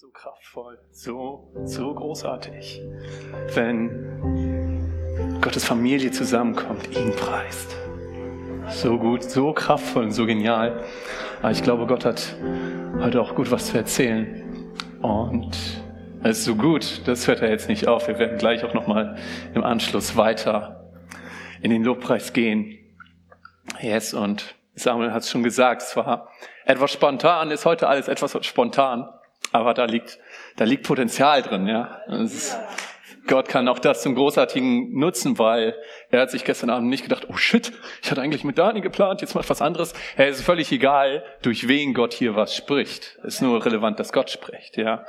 so kraftvoll, so, so großartig, wenn Gottes Familie zusammenkommt, ihn preist. So gut, so kraftvoll und so genial. Aber ich glaube, Gott hat heute auch gut was zu erzählen. Und es ist so gut, das hört er jetzt nicht auf. Wir werden gleich auch nochmal im Anschluss weiter in den Lobpreis gehen. Yes, und Samuel hat es schon gesagt, es war etwas spontan, ist heute alles etwas spontan. Aber da liegt, da liegt Potenzial drin, ja. Ist, Gott kann auch das zum Großartigen nutzen, weil er hat sich gestern Abend nicht gedacht, oh shit, ich hatte eigentlich mit Dani geplant, jetzt mal was anderes. Hey, es ist völlig egal, durch wen Gott hier was spricht. Es ist nur relevant, dass Gott spricht, ja.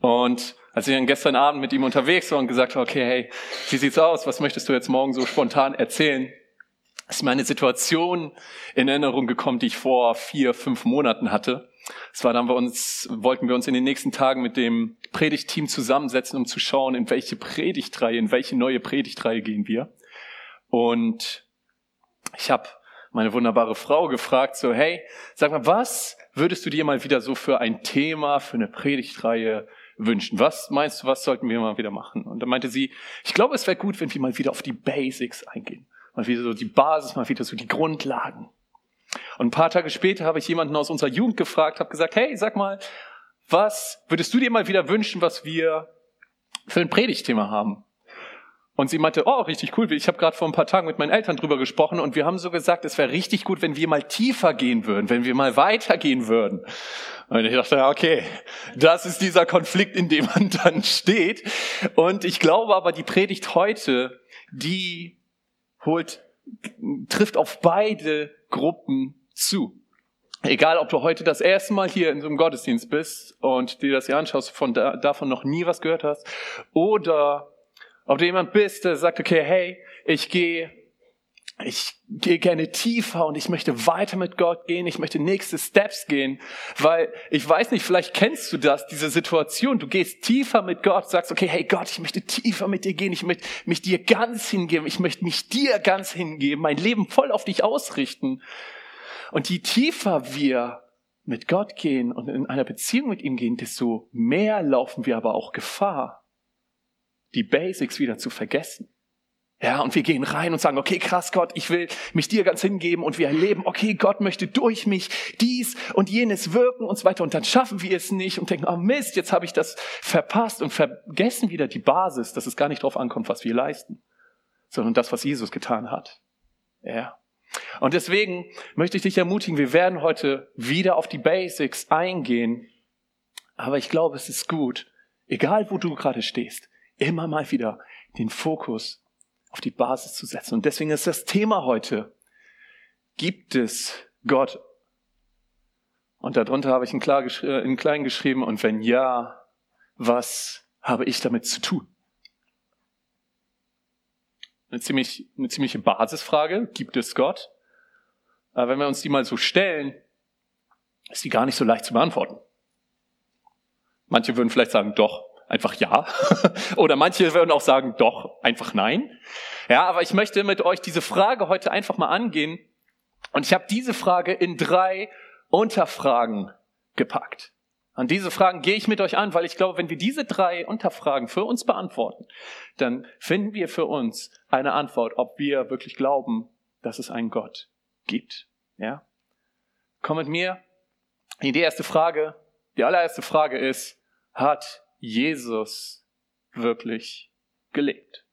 Und als ich dann gestern Abend mit ihm unterwegs war und gesagt habe, okay, hey, wie sieht's aus? Was möchtest du jetzt morgen so spontan erzählen? Ist mir eine Situation in Erinnerung gekommen, die ich vor vier, fünf Monaten hatte. Es war dann bei uns, wollten wir uns in den nächsten Tagen mit dem Predigtteam zusammensetzen, um zu schauen, in welche Predigtreihe, in welche neue Predigtreihe gehen wir. Und ich habe meine wunderbare Frau gefragt, so, hey, sag mal, was würdest du dir mal wieder so für ein Thema, für eine Predigtreihe wünschen? Was meinst du, was sollten wir mal wieder machen? Und dann meinte sie, ich glaube, es wäre gut, wenn wir mal wieder auf die Basics eingehen. Mal wieder so die Basis, mal wieder so die Grundlagen. Und ein paar Tage später habe ich jemanden aus unserer Jugend gefragt, habe gesagt, hey, sag mal, was würdest du dir mal wieder wünschen, was wir für ein Predigtthema haben? Und sie meinte, oh, richtig cool. Ich habe gerade vor ein paar Tagen mit meinen Eltern drüber gesprochen und wir haben so gesagt, es wäre richtig gut, wenn wir mal tiefer gehen würden, wenn wir mal weitergehen würden. Und ich dachte, okay, das ist dieser Konflikt, in dem man dann steht. Und ich glaube aber, die Predigt heute, die holt, trifft auf beide Gruppen zu. Egal, ob du heute das erste Mal hier in so einem Gottesdienst bist und dir das hier anschaust, von da, davon noch nie was gehört hast, oder ob du jemand bist, der sagt, okay, hey, ich gehe ich gehe gerne tiefer und ich möchte weiter mit Gott gehen, ich möchte nächste Steps gehen, weil ich weiß nicht, vielleicht kennst du das, diese Situation, du gehst tiefer mit Gott, sagst, okay, hey Gott, ich möchte tiefer mit dir gehen, ich möchte mich dir ganz hingeben, ich möchte mich dir ganz hingeben, mein Leben voll auf dich ausrichten. Und je tiefer wir mit Gott gehen und in einer Beziehung mit ihm gehen, desto mehr laufen wir aber auch Gefahr, die Basics wieder zu vergessen. Ja, und wir gehen rein und sagen, okay, krass Gott, ich will mich dir ganz hingeben und wir erleben, okay, Gott möchte durch mich dies und jenes wirken und so weiter und dann schaffen wir es nicht und denken, oh Mist, jetzt habe ich das verpasst und vergessen wieder die Basis, dass es gar nicht darauf ankommt, was wir leisten, sondern das, was Jesus getan hat. Ja. Und deswegen möchte ich dich ermutigen, wir werden heute wieder auf die Basics eingehen. Aber ich glaube, es ist gut, egal wo du gerade stehst, immer mal wieder den Fokus auf die Basis zu setzen. Und deswegen ist das Thema heute, gibt es Gott? Und darunter habe ich in, klar, äh, in klein geschrieben, und wenn ja, was habe ich damit zu tun? Eine, ziemlich, eine ziemliche Basisfrage, gibt es Gott? Aber wenn wir uns die mal so stellen, ist die gar nicht so leicht zu beantworten. Manche würden vielleicht sagen, doch, einfach ja. Oder manche würden auch sagen, doch, einfach nein. Ja, aber ich möchte mit euch diese Frage heute einfach mal angehen. Und ich habe diese Frage in drei Unterfragen gepackt. An diese Fragen gehe ich mit euch an, weil ich glaube, wenn wir diese drei Unterfragen für uns beantworten, dann finden wir für uns eine Antwort, ob wir wirklich glauben, dass es einen Gott gibt. Ja? Komm mit mir die erste Frage. Die allererste Frage ist, hat Jesus wirklich gelebt?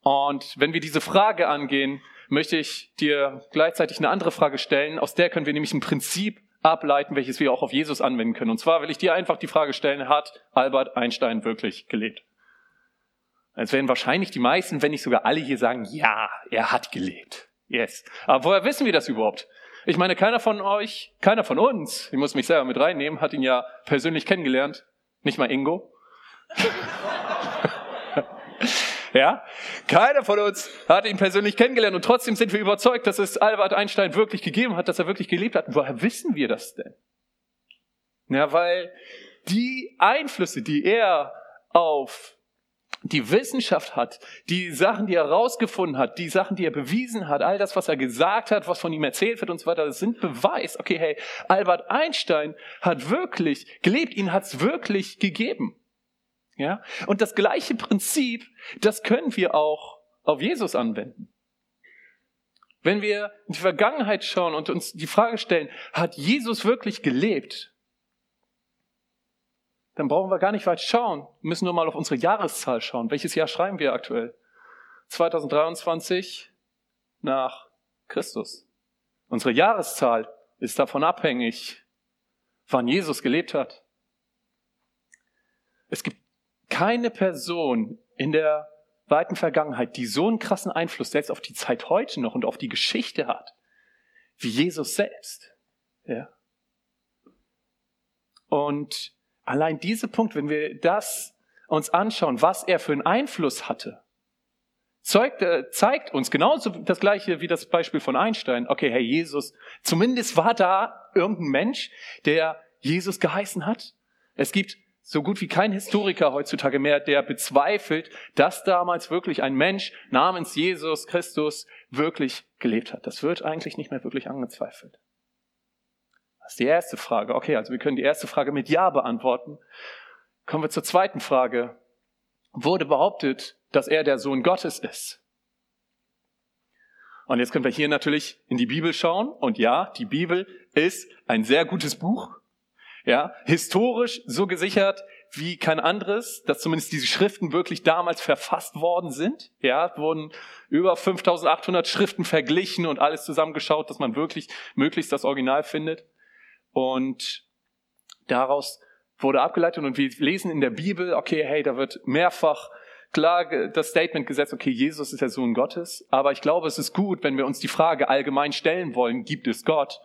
Und wenn wir diese Frage angehen, möchte ich dir gleichzeitig eine andere Frage stellen. Aus der können wir nämlich ein Prinzip ableiten, welches wir auch auf Jesus anwenden können. Und zwar will ich dir einfach die Frage stellen, hat Albert Einstein wirklich gelebt? Es werden wahrscheinlich die meisten, wenn nicht sogar alle hier sagen, ja, er hat gelebt. Yes. Aber woher wissen wir das überhaupt? Ich meine, keiner von euch, keiner von uns, ich muss mich selber mit reinnehmen, hat ihn ja persönlich kennengelernt. Nicht mal Ingo. ja? Keiner von uns hat ihn persönlich kennengelernt und trotzdem sind wir überzeugt, dass es Albert Einstein wirklich gegeben hat, dass er wirklich gelebt hat. woher wissen wir das denn? Ja, weil die Einflüsse, die er auf die Wissenschaft hat, die Sachen, die er herausgefunden hat, die Sachen, die er bewiesen hat, all das, was er gesagt hat, was von ihm erzählt wird und so weiter, das sind Beweis. Okay, hey, Albert Einstein hat wirklich gelebt, ihn hat es wirklich gegeben. Ja? Und das gleiche Prinzip, das können wir auch auf Jesus anwenden. Wenn wir in die Vergangenheit schauen und uns die Frage stellen, hat Jesus wirklich gelebt? Dann brauchen wir gar nicht weit schauen. Wir müssen nur mal auf unsere Jahreszahl schauen. Welches Jahr schreiben wir aktuell? 2023 nach Christus. Unsere Jahreszahl ist davon abhängig, wann Jesus gelebt hat. Es gibt keine Person in der weiten Vergangenheit, die so einen krassen Einfluss selbst auf die Zeit heute noch und auf die Geschichte hat, wie Jesus selbst. Ja. Und Allein dieser Punkt, wenn wir das uns anschauen, was er für einen Einfluss hatte, zeigt, äh, zeigt uns genauso das gleiche wie das Beispiel von Einstein. Okay, Herr Jesus, zumindest war da irgendein Mensch, der Jesus geheißen hat. Es gibt so gut wie kein Historiker heutzutage mehr, der bezweifelt, dass damals wirklich ein Mensch namens Jesus Christus wirklich gelebt hat. Das wird eigentlich nicht mehr wirklich angezweifelt. Das ist die erste Frage. Okay, also wir können die erste Frage mit Ja beantworten. Kommen wir zur zweiten Frage. Wurde behauptet, dass er der Sohn Gottes ist? Und jetzt können wir hier natürlich in die Bibel schauen. Und ja, die Bibel ist ein sehr gutes Buch. Ja, historisch so gesichert wie kein anderes, dass zumindest diese Schriften wirklich damals verfasst worden sind. Ja, wurden über 5800 Schriften verglichen und alles zusammengeschaut, dass man wirklich möglichst das Original findet. Und daraus wurde abgeleitet und wir lesen in der Bibel, okay, hey, da wird mehrfach klar das Statement gesetzt, okay, Jesus ist der Sohn Gottes, aber ich glaube, es ist gut, wenn wir uns die Frage allgemein stellen wollen, gibt es Gott,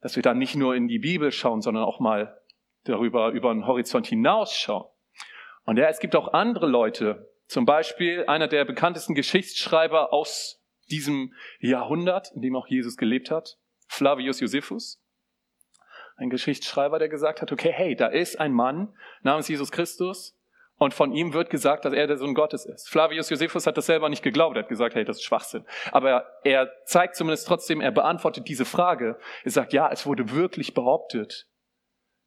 dass wir dann nicht nur in die Bibel schauen, sondern auch mal darüber, über den Horizont hinausschauen. Und ja, es gibt auch andere Leute, zum Beispiel einer der bekanntesten Geschichtsschreiber aus diesem Jahrhundert, in dem auch Jesus gelebt hat, Flavius Josephus ein Geschichtsschreiber, der gesagt hat, okay, hey, da ist ein Mann namens Jesus Christus und von ihm wird gesagt, dass er der Sohn Gottes ist. Flavius Josephus hat das selber nicht geglaubt, er hat gesagt, hey, das ist Schwachsinn. Aber er zeigt zumindest trotzdem, er beantwortet diese Frage. Er sagt, ja, es wurde wirklich behauptet,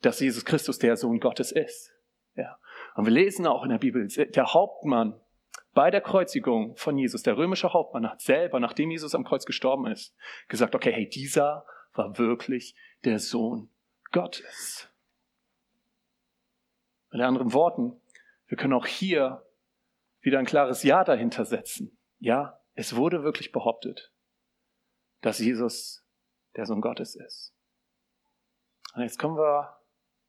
dass Jesus Christus der Sohn Gottes ist. Ja. Und wir lesen auch in der Bibel, der Hauptmann bei der Kreuzigung von Jesus, der römische Hauptmann hat selber, nachdem Jesus am Kreuz gestorben ist, gesagt, okay, hey, dieser war wirklich der Sohn Gottes. Mit anderen Worten, wir können auch hier wieder ein klares Ja dahinter setzen. Ja, es wurde wirklich behauptet, dass Jesus der Sohn Gottes ist. Und jetzt kommen wir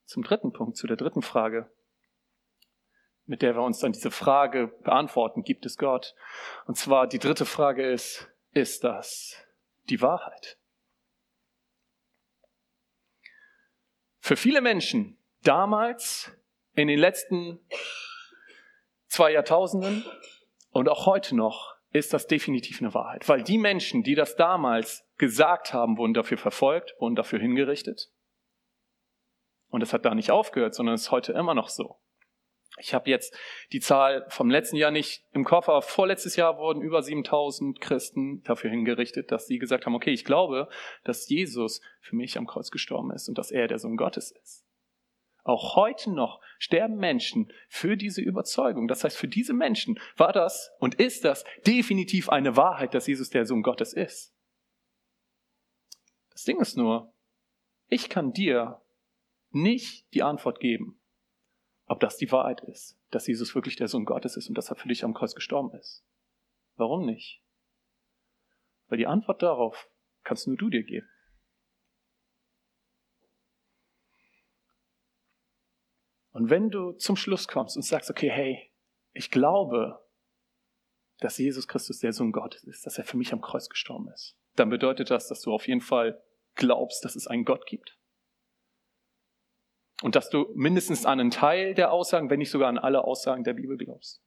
zum dritten Punkt, zu der dritten Frage, mit der wir uns dann diese Frage beantworten, gibt es Gott? Und zwar die dritte Frage ist, ist das die Wahrheit? Für viele Menschen damals, in den letzten zwei Jahrtausenden und auch heute noch, ist das definitiv eine Wahrheit. Weil die Menschen, die das damals gesagt haben, wurden dafür verfolgt, wurden dafür hingerichtet. Und es hat da nicht aufgehört, sondern ist heute immer noch so. Ich habe jetzt die Zahl vom letzten Jahr nicht im Kopf, aber vorletztes Jahr wurden über 7000 Christen dafür hingerichtet, dass sie gesagt haben, okay, ich glaube, dass Jesus für mich am Kreuz gestorben ist und dass er der Sohn Gottes ist. Auch heute noch sterben Menschen für diese Überzeugung. Das heißt, für diese Menschen war das und ist das definitiv eine Wahrheit, dass Jesus der Sohn Gottes ist. Das Ding ist nur, ich kann dir nicht die Antwort geben ob das die Wahrheit ist, dass Jesus wirklich der Sohn Gottes ist und dass er für dich am Kreuz gestorben ist. Warum nicht? Weil die Antwort darauf kannst nur du dir geben. Und wenn du zum Schluss kommst und sagst, okay, hey, ich glaube, dass Jesus Christus der Sohn Gottes ist, dass er für mich am Kreuz gestorben ist, dann bedeutet das, dass du auf jeden Fall glaubst, dass es einen Gott gibt und dass du mindestens an einen Teil der Aussagen, wenn nicht sogar an alle Aussagen der Bibel glaubst.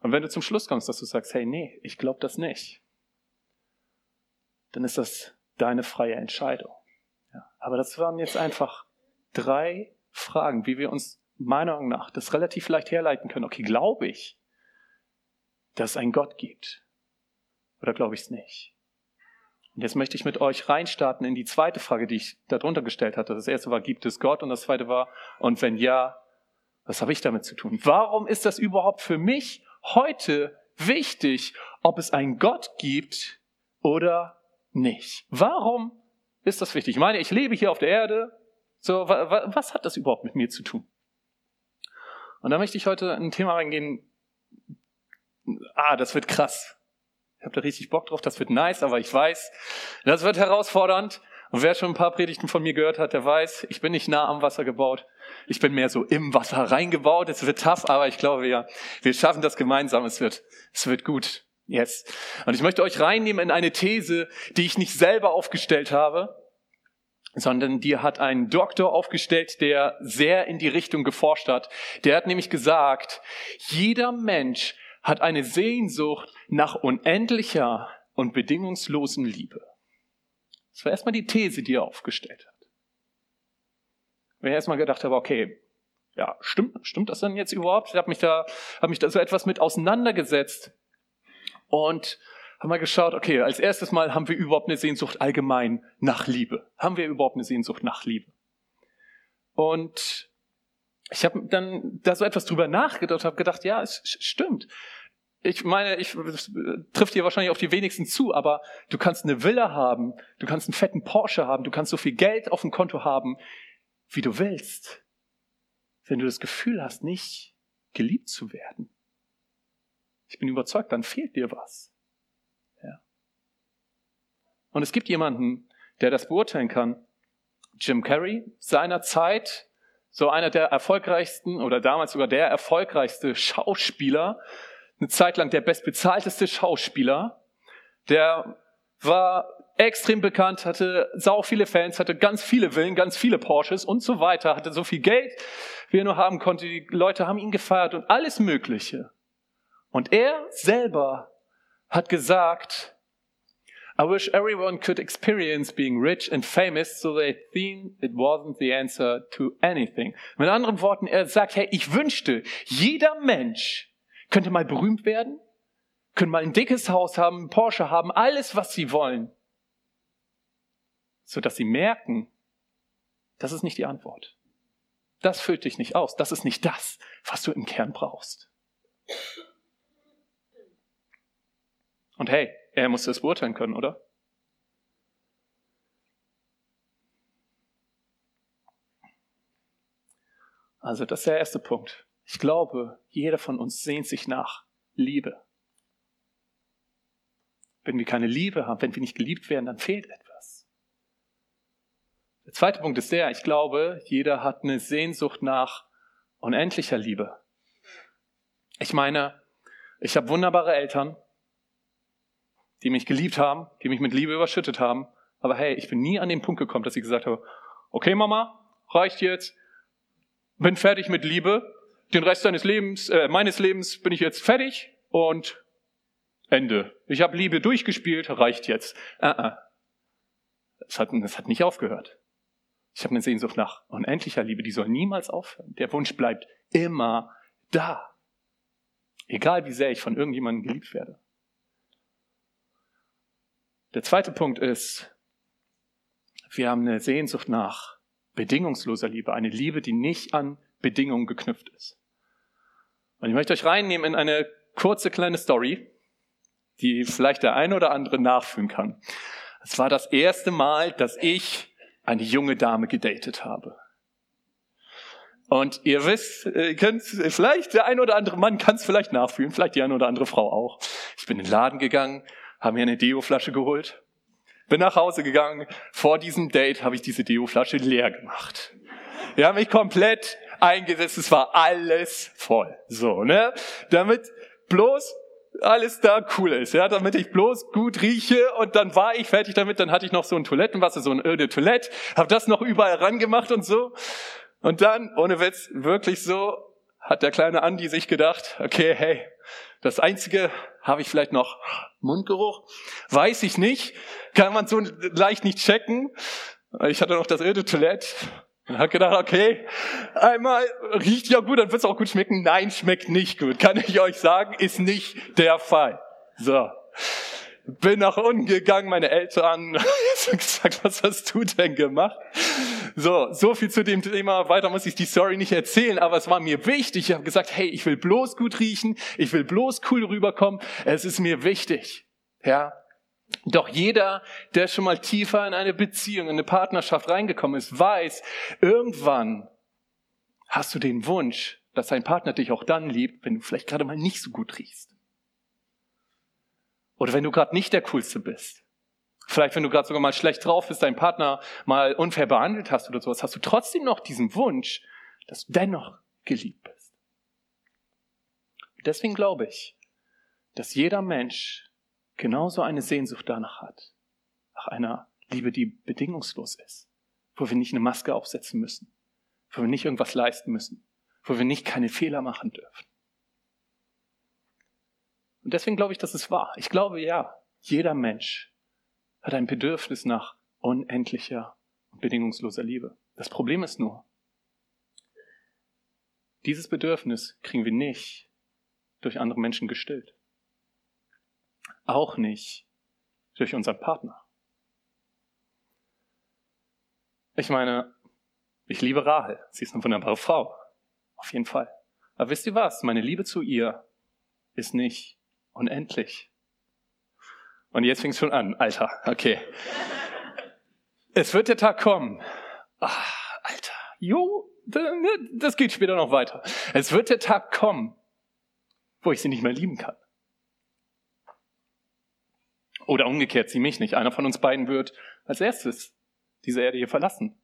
Und wenn du zum Schluss kommst, dass du sagst, hey, nee, ich glaube das nicht, dann ist das deine freie Entscheidung. Ja, aber das waren jetzt einfach drei Fragen, wie wir uns meiner Meinung nach das relativ leicht herleiten können. Okay, glaube ich, dass es einen Gott gibt? Oder glaube ich es nicht? Und jetzt möchte ich mit euch reinstarten in die zweite Frage, die ich darunter gestellt hatte. Das erste war, gibt es Gott? Und das zweite war, und wenn ja, was habe ich damit zu tun? Warum ist das überhaupt für mich heute wichtig, ob es einen Gott gibt oder nicht? Warum ist das wichtig? Ich meine, ich lebe hier auf der Erde. So, was hat das überhaupt mit mir zu tun? Und da möchte ich heute ein Thema reingehen. Ah, das wird krass. Ich habe da richtig Bock drauf, das wird nice, aber ich weiß, das wird herausfordernd. Und wer schon ein paar Predigten von mir gehört hat, der weiß, ich bin nicht nah am Wasser gebaut. Ich bin mehr so im Wasser reingebaut. Es wird tough, aber ich glaube, wir, wir schaffen das gemeinsam. Es wird, es wird gut. Yes. Und ich möchte euch reinnehmen in eine These, die ich nicht selber aufgestellt habe, sondern die hat ein Doktor aufgestellt, der sehr in die Richtung geforscht hat. Der hat nämlich gesagt, jeder Mensch hat eine Sehnsucht nach unendlicher und bedingungslosen Liebe. Das war erstmal die These, die er aufgestellt hat. Wenn ich erstmal gedacht habe, okay, ja, stimmt, stimmt das denn jetzt überhaupt? Ich habe mich da, habe mich da so etwas mit auseinandergesetzt und haben wir geschaut, okay, als erstes Mal haben wir überhaupt eine Sehnsucht allgemein nach Liebe. Haben wir überhaupt eine Sehnsucht nach Liebe? Und ich habe dann da so etwas drüber nachgedacht, habe gedacht, ja, es stimmt. Ich meine, ich trifft dir wahrscheinlich auf die wenigsten zu, aber du kannst eine Villa haben, du kannst einen fetten Porsche haben, du kannst so viel Geld auf dem Konto haben, wie du willst. Wenn du das Gefühl hast, nicht geliebt zu werden. Ich bin überzeugt, dann fehlt dir was. Und es gibt jemanden, der das beurteilen kann. Jim Carrey, seiner Zeit, so einer der erfolgreichsten oder damals sogar der erfolgreichste Schauspieler, eine Zeit lang der bestbezahlteste Schauspieler, der war extrem bekannt, hatte sau viele Fans, hatte ganz viele Villen, ganz viele Porsches und so weiter, hatte so viel Geld, wie er nur haben konnte. Die Leute haben ihn gefeiert und alles Mögliche. Und er selber hat gesagt, I wish everyone could experience being rich and famous so they think it wasn't the answer to anything. Mit anderen Worten, er sagt, hey, ich wünschte, jeder Mensch könnte mal berühmt werden, könnte mal ein dickes Haus haben, ein Porsche haben, alles, was sie wollen. So dass sie merken, das ist nicht die Antwort. Das füllt dich nicht aus. Das ist nicht das, was du im Kern brauchst. Und hey, er muss das beurteilen können, oder? Also das ist der erste Punkt. Ich glaube, jeder von uns sehnt sich nach Liebe. Wenn wir keine Liebe haben, wenn wir nicht geliebt werden, dann fehlt etwas. Der zweite Punkt ist der, ich glaube, jeder hat eine Sehnsucht nach unendlicher Liebe. Ich meine, ich habe wunderbare Eltern, die mich geliebt haben, die mich mit Liebe überschüttet haben. Aber hey, ich bin nie an den Punkt gekommen, dass ich gesagt habe, okay Mama, reicht jetzt, bin fertig mit Liebe, den Rest deines Lebens, äh, meines Lebens bin ich jetzt fertig und Ende. Ich habe Liebe durchgespielt, reicht jetzt. Uh -uh. Das, hat, das hat nicht aufgehört. Ich habe eine Sehnsucht nach unendlicher Liebe, die soll niemals aufhören. Der Wunsch bleibt immer da. Egal wie sehr ich von irgendjemandem geliebt werde. Der zweite Punkt ist, wir haben eine Sehnsucht nach bedingungsloser Liebe, eine Liebe, die nicht an Bedingungen geknüpft ist. Und ich möchte euch reinnehmen in eine kurze kleine Story, die vielleicht der eine oder andere nachfühlen kann. Es war das erste Mal, dass ich eine junge Dame gedatet habe. Und ihr wisst, ihr könnt, vielleicht der eine oder andere Mann kann es vielleicht nachfühlen, vielleicht die eine oder andere Frau auch. Ich bin in den Laden gegangen habe mir eine Deo-Flasche geholt, bin nach Hause gegangen. Vor diesem Date habe ich diese Deo-Flasche leer gemacht. Wir haben mich komplett eingesetzt, es war alles voll. So, ne? Damit bloß alles da cool ist, ja, damit ich bloß gut rieche und dann war ich fertig damit, dann hatte ich noch so ein Toilettenwasser, so ein öde Toilette, habe das noch überall rangemacht und so. Und dann, ohne Witz, wirklich so, hat der kleine Andi sich gedacht, okay, hey, das einzige habe ich vielleicht noch Mundgeruch, weiß ich nicht, kann man so leicht nicht checken. Ich hatte noch das öde Toilette, Und hat gedacht, okay, einmal riecht ja gut, dann wird es auch gut schmecken. Nein, schmeckt nicht gut. Kann ich euch sagen, ist nicht der Fall. So. Bin nach unten gegangen, meine Eltern, jetzt gesagt, was hast du denn gemacht? So, so viel zu dem Thema. Weiter muss ich die Story nicht erzählen, aber es war mir wichtig. Ich habe gesagt, hey, ich will bloß gut riechen, ich will bloß cool rüberkommen. Es ist mir wichtig. Ja. Doch jeder, der schon mal tiefer in eine Beziehung, in eine Partnerschaft reingekommen ist, weiß, irgendwann hast du den Wunsch, dass dein Partner dich auch dann liebt, wenn du vielleicht gerade mal nicht so gut riechst. Oder wenn du gerade nicht der Coolste bist. Vielleicht, wenn du gerade sogar mal schlecht drauf bist, deinen Partner mal unfair behandelt hast oder sowas, hast du trotzdem noch diesen Wunsch, dass du dennoch geliebt bist. Deswegen glaube ich, dass jeder Mensch genauso eine Sehnsucht danach hat. Nach einer Liebe, die bedingungslos ist. Wo wir nicht eine Maske aufsetzen müssen. Wo wir nicht irgendwas leisten müssen. Wo wir nicht keine Fehler machen dürfen. Und deswegen glaube ich, dass es wahr. Ich glaube, ja, jeder Mensch hat ein Bedürfnis nach unendlicher und bedingungsloser Liebe. Das Problem ist nur, dieses Bedürfnis kriegen wir nicht durch andere Menschen gestillt. Auch nicht durch unseren Partner. Ich meine, ich liebe Rahel. Sie ist eine wunderbare Frau. Auf jeden Fall. Aber wisst ihr was? Meine Liebe zu ihr ist nicht unendlich. Und jetzt fängt es schon an, Alter. Okay. Es wird der Tag kommen. Ach, Alter. Jo, das geht später noch weiter. Es wird der Tag kommen, wo ich sie nicht mehr lieben kann. Oder umgekehrt, sie mich nicht. Einer von uns beiden wird als erstes diese Erde hier verlassen.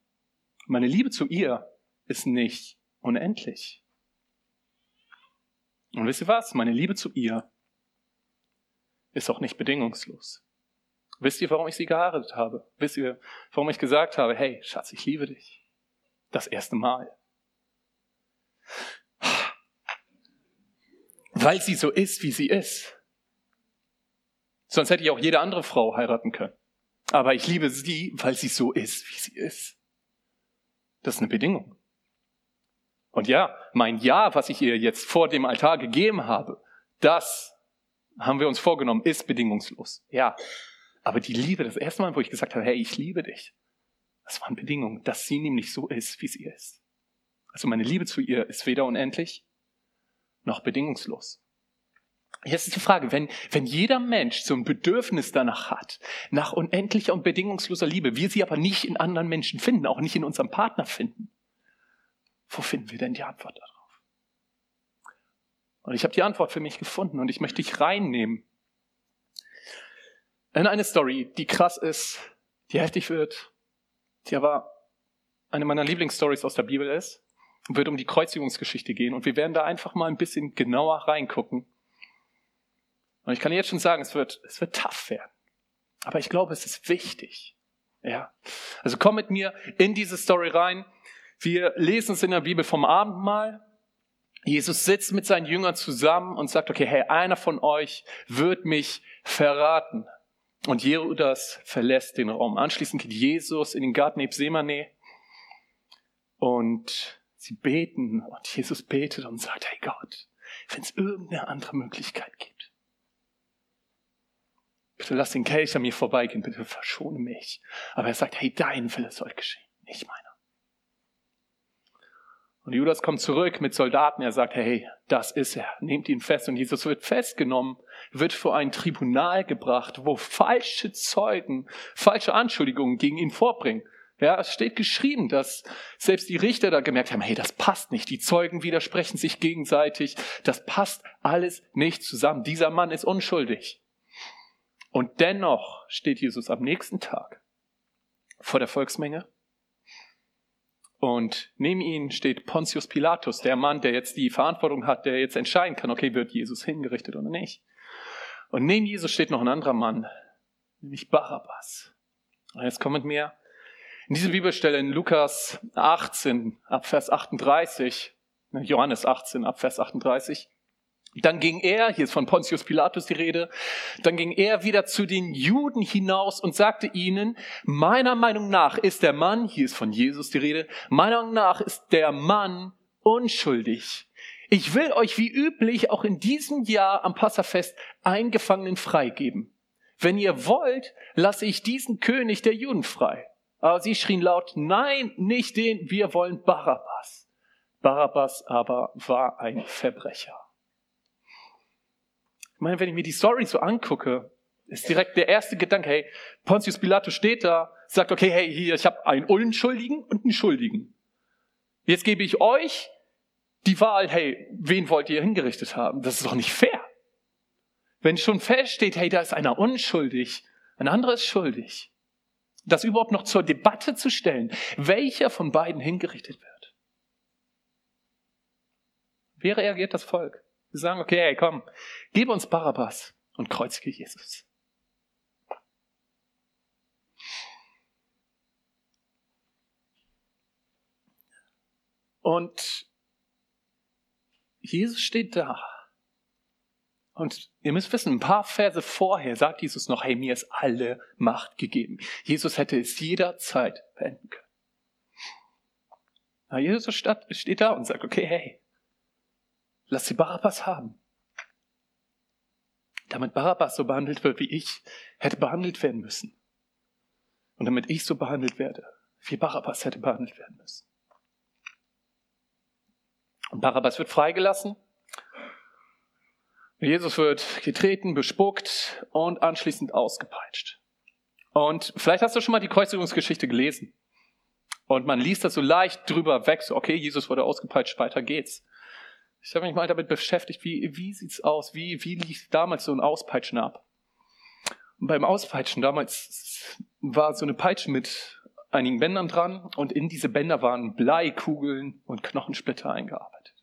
Meine Liebe zu ihr ist nicht unendlich. Und wisst ihr was? Meine Liebe zu ihr ist auch nicht bedingungslos. Wisst ihr, warum ich sie geheiratet habe? Wisst ihr, warum ich gesagt habe, hey, Schatz, ich liebe dich? Das erste Mal. Weil sie so ist, wie sie ist. Sonst hätte ich auch jede andere Frau heiraten können. Aber ich liebe sie, weil sie so ist, wie sie ist. Das ist eine Bedingung. Und ja, mein Ja, was ich ihr jetzt vor dem Altar gegeben habe, das haben wir uns vorgenommen, ist bedingungslos. Ja. Aber die Liebe, das erste Mal, wo ich gesagt habe, hey, ich liebe dich, das waren Bedingungen, dass sie nämlich so ist, wie sie ist. Also meine Liebe zu ihr ist weder unendlich noch bedingungslos. Jetzt ist die Frage, wenn, wenn jeder Mensch so ein Bedürfnis danach hat, nach unendlicher und bedingungsloser Liebe, wir sie aber nicht in anderen Menschen finden, auch nicht in unserem Partner finden, wo finden wir denn die Antwort darauf? Und ich habe die Antwort für mich gefunden und ich möchte dich reinnehmen in eine Story, die krass ist, die heftig wird, die aber eine meiner Lieblingsstories aus der Bibel ist und wird um die Kreuzigungsgeschichte gehen. Und wir werden da einfach mal ein bisschen genauer reingucken. Und ich kann jetzt schon sagen, es wird, es wird tough werden. Aber ich glaube, es ist wichtig. Ja. Also komm mit mir in diese Story rein. Wir lesen es in der Bibel vom Abendmahl. Jesus sitzt mit seinen Jüngern zusammen und sagt, okay, hey, einer von euch wird mich verraten. Und Judas verlässt den Raum. Anschließend geht Jesus in den Garten Ebsemane und sie beten und Jesus betet und sagt, hey Gott, wenn es irgendeine andere Möglichkeit gibt, bitte lass den Kelch an mir vorbeigehen, bitte verschone mich. Aber er sagt, hey, dein Wille soll geschehen, nicht meiner. Und Judas kommt zurück mit Soldaten. Er sagt, hey, das ist er. Nehmt ihn fest. Und Jesus wird festgenommen, wird vor ein Tribunal gebracht, wo falsche Zeugen, falsche Anschuldigungen gegen ihn vorbringen. Ja, es steht geschrieben, dass selbst die Richter da gemerkt haben, hey, das passt nicht. Die Zeugen widersprechen sich gegenseitig. Das passt alles nicht zusammen. Dieser Mann ist unschuldig. Und dennoch steht Jesus am nächsten Tag vor der Volksmenge und neben ihm steht Pontius Pilatus, der Mann, der jetzt die Verantwortung hat, der jetzt entscheiden kann, okay, wird Jesus hingerichtet oder nicht. Und neben Jesus steht noch ein anderer Mann, nämlich Barabbas. Und jetzt kommt mit mir in diese Bibelstelle in Lukas 18 ab Vers 38, Johannes 18 ab Vers 38, Dann ging er, hier ist von Pontius Pilatus die Rede, dann ging er wieder zu den Juden hinaus und sagte ihnen, meiner Meinung nach ist der Mann, hier ist von Jesus die Rede, meiner Meinung nach ist der Mann unschuldig. Ich will euch wie üblich auch in diesem Jahr am Passafest einen Gefangenen freigeben. Wenn ihr wollt, lasse ich diesen König der Juden frei. Aber sie schrien laut, nein, nicht den, wir wollen Barabbas. Barabbas aber war ein Verbrecher meine, wenn ich mir die Story so angucke, ist direkt der erste Gedanke, hey, Pontius Pilatus steht da, sagt, okay, hey, hier, ich habe einen Unschuldigen und einen Schuldigen. Jetzt gebe ich euch die Wahl, hey, wen wollt ihr hingerichtet haben? Das ist doch nicht fair. Wenn schon feststeht, hey, da ist einer unschuldig, ein anderer ist schuldig, das überhaupt noch zur Debatte zu stellen, welcher von beiden hingerichtet wird. Wie reagiert das Volk? Wir sagen, okay, hey, komm, gib uns Barabbas und kreuzige Jesus. Und Jesus steht da. Und ihr müsst wissen, ein paar Verse vorher sagt Jesus noch, hey, mir ist alle Macht gegeben. Jesus hätte es jederzeit beenden können. Aber Jesus steht da und sagt, okay, hey, Lass sie Barabbas haben. Damit Barabbas so behandelt wird, wie ich hätte behandelt werden müssen. Und damit ich so behandelt werde, wie Barabbas hätte behandelt werden müssen. Und Barabbas wird freigelassen. Jesus wird getreten, bespuckt und anschließend ausgepeitscht. Und vielleicht hast du schon mal die Kreuzigungsgeschichte gelesen. Und man liest das so leicht drüber weg, so, okay, Jesus wurde ausgepeitscht, weiter geht's. Ich habe mich mal damit beschäftigt, wie, wie sieht's aus? Wie, wie lief damals so ein Auspeitschen ab? Und beim Auspeitschen damals war so eine Peitsche mit einigen Bändern dran und in diese Bänder waren Bleikugeln und Knochensplitter eingearbeitet.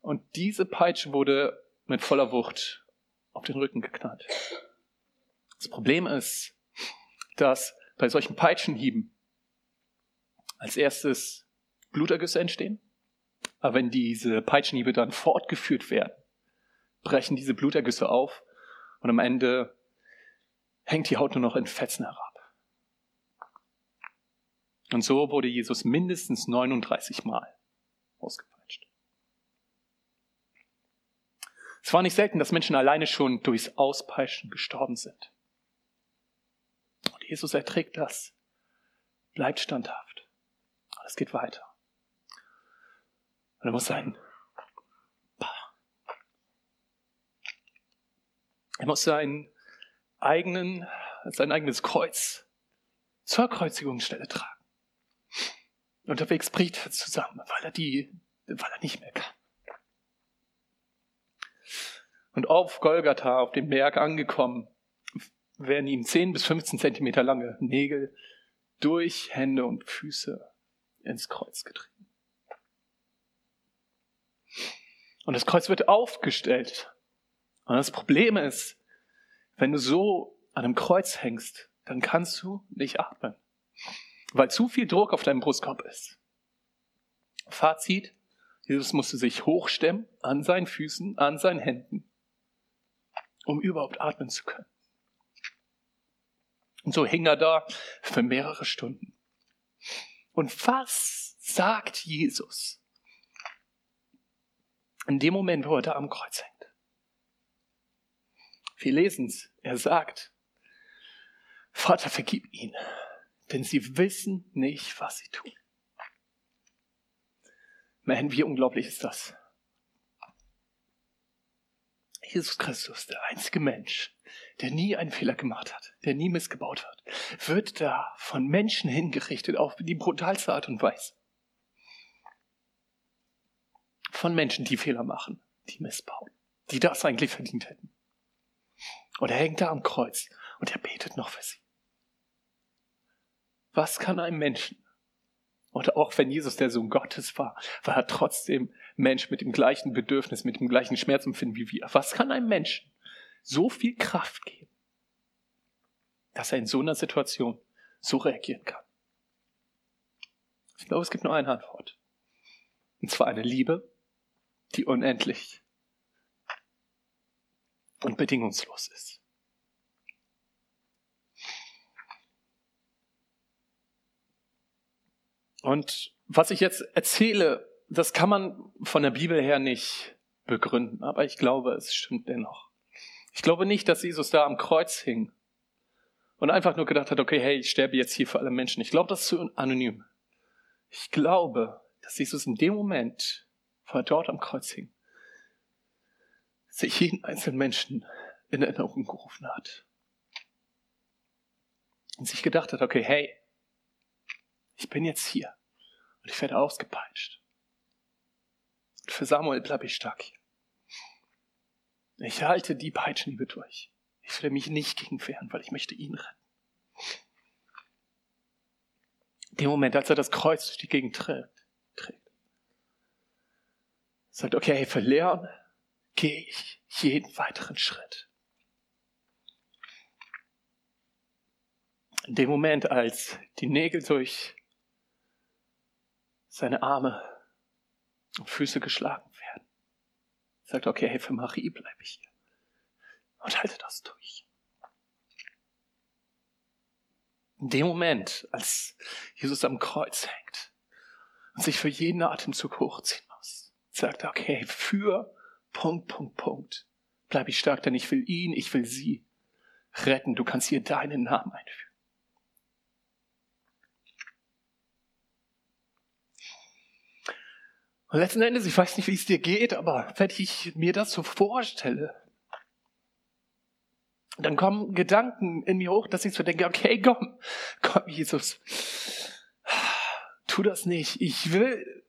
Und diese Peitsche wurde mit voller Wucht auf den Rücken geknallt. Das Problem ist, dass bei solchen Peitschenhieben als erstes Blutergüsse entstehen aber wenn diese Peitschenhiebe dann fortgeführt werden, brechen diese Blutergüsse auf und am Ende hängt die Haut nur noch in Fetzen herab. Und so wurde Jesus mindestens 39 Mal ausgepeitscht. Es war nicht selten, dass Menschen alleine schon durchs Auspeitschen gestorben sind. Und Jesus erträgt das, bleibt standhaft. Es geht weiter. Und er muss sein, er muss seinen eigenen, sein eigenes Kreuz zur Kreuzigungsstelle tragen. Unterwegs bricht er zusammen, weil er die, weil er nicht mehr kann. Und auf Golgatha, auf dem Berg angekommen, werden ihm 10 bis 15 Zentimeter lange Nägel durch Hände und Füße ins Kreuz getrieben. Und das Kreuz wird aufgestellt. Und das Problem ist, wenn du so an einem Kreuz hängst, dann kannst du nicht atmen, weil zu viel Druck auf deinem Brustkorb ist. Fazit, Jesus musste sich hochstemmen an seinen Füßen, an seinen Händen, um überhaupt atmen zu können. Und so hing er da für mehrere Stunden. Und was sagt Jesus? In dem Moment, wo er da am Kreuz hängt. Wir lesen es. Er sagt, Vater, vergib ihnen, denn sie wissen nicht, was sie tun. Man, wie unglaublich ist das? Jesus Christus, der einzige Mensch, der nie einen Fehler gemacht hat, der nie missgebaut hat, wird da von Menschen hingerichtet auf die brutalste Art und Weise von Menschen, die Fehler machen, die missbauen, die das eigentlich verdient hätten. Und er hängt da am Kreuz und er betet noch für sie. Was kann einem Menschen, und auch wenn Jesus der Sohn Gottes war, war er trotzdem Mensch mit dem gleichen Bedürfnis, mit dem gleichen Schmerzempfinden wie wir. Was kann einem Menschen so viel Kraft geben, dass er in so einer Situation so reagieren kann? Ich glaube, es gibt nur eine Antwort. Und zwar eine Liebe, die unendlich und bedingungslos ist. Und was ich jetzt erzähle, das kann man von der Bibel her nicht begründen, aber ich glaube, es stimmt dennoch. Ich glaube nicht, dass Jesus da am Kreuz hing und einfach nur gedacht hat, okay, hey, ich sterbe jetzt hier für alle Menschen. Ich glaube, das ist zu anonym. Ich glaube, dass Jesus in dem Moment, er dort am Kreuz hing, sich jeden einzelnen Menschen in Erinnerung gerufen hat. Und sich gedacht hat, okay, hey, ich bin jetzt hier und ich werde ausgepeitscht. Und für Samuel bleibe ich stark hier. Ich halte die Peitschenhiebe durch. Ich will mich nicht gegen wehren, weil ich möchte ihn retten. Dem Moment, als er das Kreuz durch die Gegend trägt sagt, okay, für Leon gehe ich jeden weiteren Schritt. In dem Moment, als die Nägel durch seine Arme und Füße geschlagen werden, sagt, okay, hey, für Marie bleibe ich hier und halte das durch. In dem Moment, als Jesus am Kreuz hängt und sich für jeden Atemzug hochziehen sagt okay, für Punkt, Punkt, Punkt, bleibe ich stark, denn ich will ihn, ich will sie retten. Du kannst hier deinen Namen einführen. Und letzten Endes, ich weiß nicht, wie es dir geht, aber wenn ich mir das so vorstelle, dann kommen Gedanken in mir hoch, dass ich so denke, okay, komm, komm, Jesus, tu das nicht. Ich will,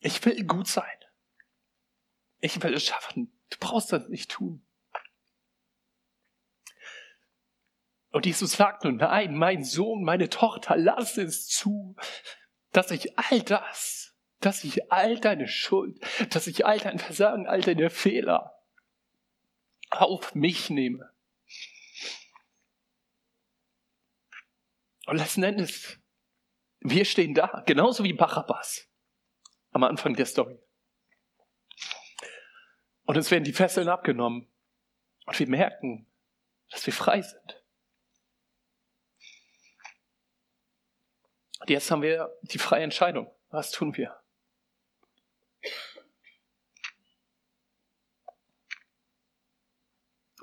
ich will gut sein. Ich will es schaffen. Du brauchst das nicht tun. Und Jesus sagt nun, nein, mein Sohn, meine Tochter, lass es zu, dass ich all das dass ich all deine Schuld, dass ich all dein Versagen, all deine Fehler auf mich nehme. Und letzten Endes, wir stehen da, genauso wie Barabbas am Anfang der Story. Und uns werden die Fesseln abgenommen und wir merken, dass wir frei sind. Und jetzt haben wir die freie Entscheidung. Was tun wir?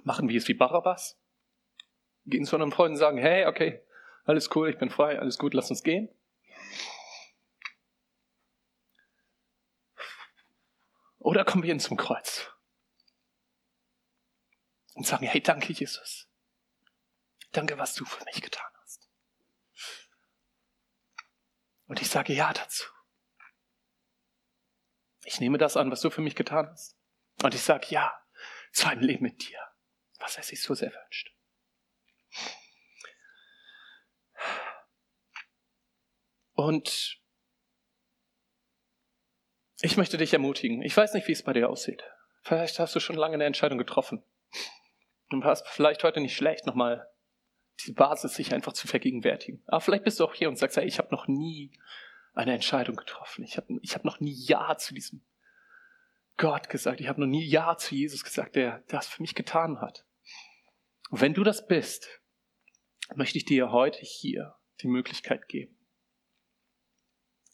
Machen wir es wie Barabbas? Gehen zu einem Freund und sagen, hey, okay, alles cool, ich bin frei, alles gut, lass uns gehen. Oder kommen wir hin zum Kreuz und sagen, hey, danke Jesus. Danke, was du für mich getan hast. Und ich sage ja dazu. Ich nehme das an, was du für mich getan hast. Und ich sage ja zu einem Leben mit dir was er sich so sehr wünscht. Und ich möchte dich ermutigen. Ich weiß nicht, wie es bei dir aussieht. Vielleicht hast du schon lange eine Entscheidung getroffen. Und hast vielleicht heute nicht schlecht, nochmal die Basis sich einfach zu vergegenwärtigen. Aber vielleicht bist du auch hier und sagst, hey, ich habe noch nie eine Entscheidung getroffen. Ich habe ich hab noch nie Ja zu diesem Gott gesagt. Ich habe noch nie Ja zu Jesus gesagt, der das für mich getan hat. Und wenn du das bist, möchte ich dir heute hier die Möglichkeit geben.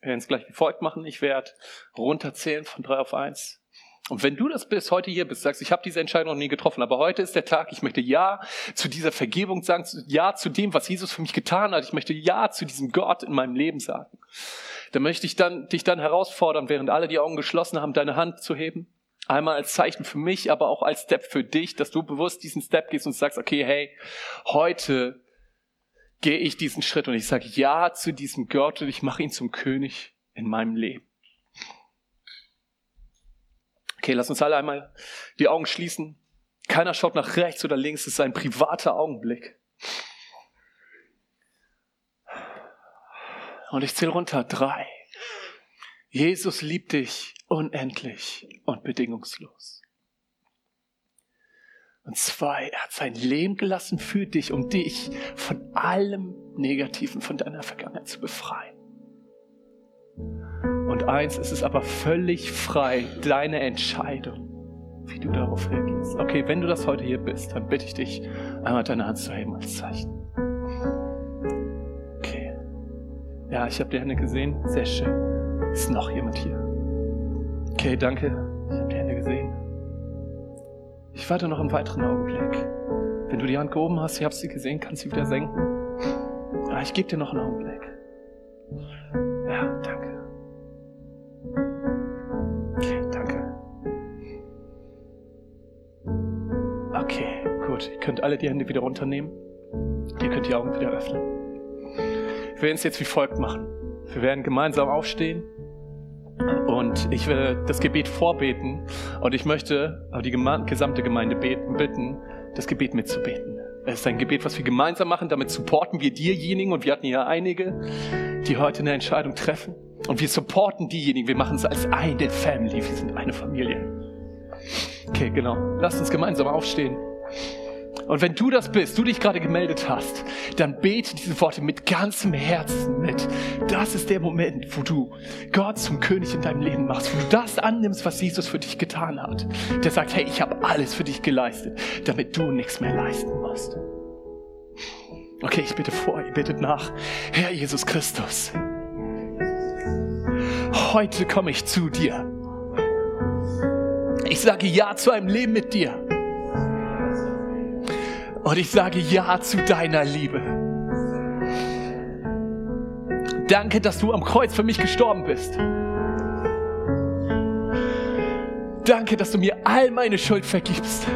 Werden es gleich wie folgt machen. Ich werde runterzählen von drei auf eins. Und wenn du das bist, heute hier bist, sagst, ich habe diese Entscheidung noch nie getroffen, aber heute ist der Tag, ich möchte Ja zu dieser Vergebung sagen, Ja zu dem, was Jesus für mich getan hat. Ich möchte Ja zu diesem Gott in meinem Leben sagen. Dann möchte ich dann, dich dann herausfordern, während alle die Augen geschlossen haben, deine Hand zu heben. Einmal als Zeichen für mich, aber auch als Step für dich, dass du bewusst diesen Step gehst und sagst, okay, hey, heute gehe ich diesen Schritt und ich sage Ja zu diesem Gott und ich mache ihn zum König in meinem Leben. Okay, lass uns alle einmal die Augen schließen. Keiner schaut nach rechts oder links, es ist ein privater Augenblick. Und ich zähle runter. Drei. Jesus liebt dich unendlich und bedingungslos. Und zwei, er hat sein Leben gelassen für dich, um dich von allem Negativen von deiner Vergangenheit zu befreien. Und eins, es ist aber völlig frei, deine Entscheidung, wie du darauf reagierst. Okay, wenn du das heute hier bist, dann bitte ich dich, einmal deine Hand zu heben als Zeichen. Okay. Ja, ich habe die Hände gesehen. Sehr schön. Ist noch jemand hier? Okay, danke. Ich habe die Hände gesehen. Ich warte noch einen weiteren Augenblick. Wenn du die Hand gehoben hast, ich habe sie gesehen, kannst sie wieder senken. Ah, ich gebe dir noch einen Augenblick. Ja, danke. Okay, danke. Okay, gut. Ihr könnt alle die Hände wieder runternehmen. Ihr könnt die Augen wieder öffnen. Wir werden es jetzt wie folgt machen. Wir werden gemeinsam aufstehen und ich werde das Gebet vorbeten und ich möchte die gesamte Gemeinde beten, bitten, das Gebet mitzubeten. Es ist ein Gebet, was wir gemeinsam machen. Damit supporten wir diejenigen, und wir hatten hier einige, die heute eine Entscheidung treffen. Und wir supporten diejenigen. Wir machen es als eine Family. Wir sind eine Familie. Okay, genau. Lasst uns gemeinsam aufstehen. Und wenn du das bist, du dich gerade gemeldet hast, dann bete diese Worte mit ganzem Herzen mit. Das ist der Moment, wo du Gott zum König in deinem Leben machst, wo du das annimmst, was Jesus für dich getan hat. Der sagt, hey, ich habe alles für dich geleistet, damit du nichts mehr leisten musst. Okay, ich bitte vor, ihr bittet nach. Herr Jesus Christus, heute komme ich zu dir. Ich sage Ja zu einem Leben mit dir. Und ich sage Ja zu deiner Liebe. Danke, dass du am Kreuz für mich gestorben bist. Danke, dass du mir all meine Schuld vergibst.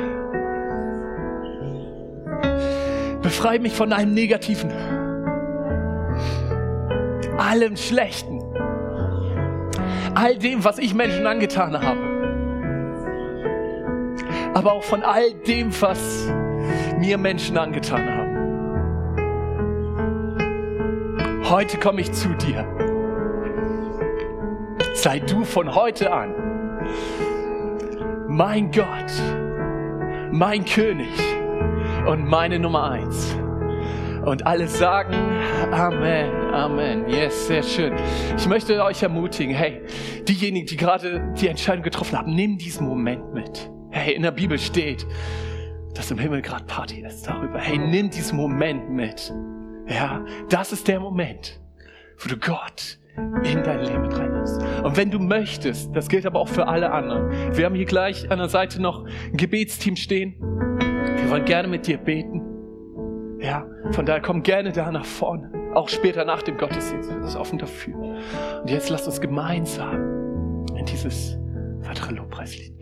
Befreie mich von allem Negativen, allem Schlechten, all dem, was ich Menschen angetan habe, aber auch von all dem, was mir Menschen angetan haben. Heute komme ich zu dir. Sei du von heute an mein Gott, mein König und meine Nummer eins. Und alle sagen Amen, Amen. Yes, sehr schön. Ich möchte euch ermutigen, hey, diejenigen, die gerade die Entscheidung getroffen haben, nimm diesen Moment mit. Hey, in der Bibel steht, dass im Himmel gerade Party ist darüber. Hey, nimm diesen Moment mit. Ja, das ist der Moment, wo du Gott in dein Leben mit reinlässt. Und wenn du möchtest, das gilt aber auch für alle anderen. Wir haben hier gleich an der Seite noch ein Gebetsteam stehen. Wir wollen gerne mit dir beten. Ja, von daher komm gerne da nach vorne. Auch später nach dem Gottesdienst. Das ist offen dafür. Und jetzt lasst uns gemeinsam in dieses weitere Lobpreislied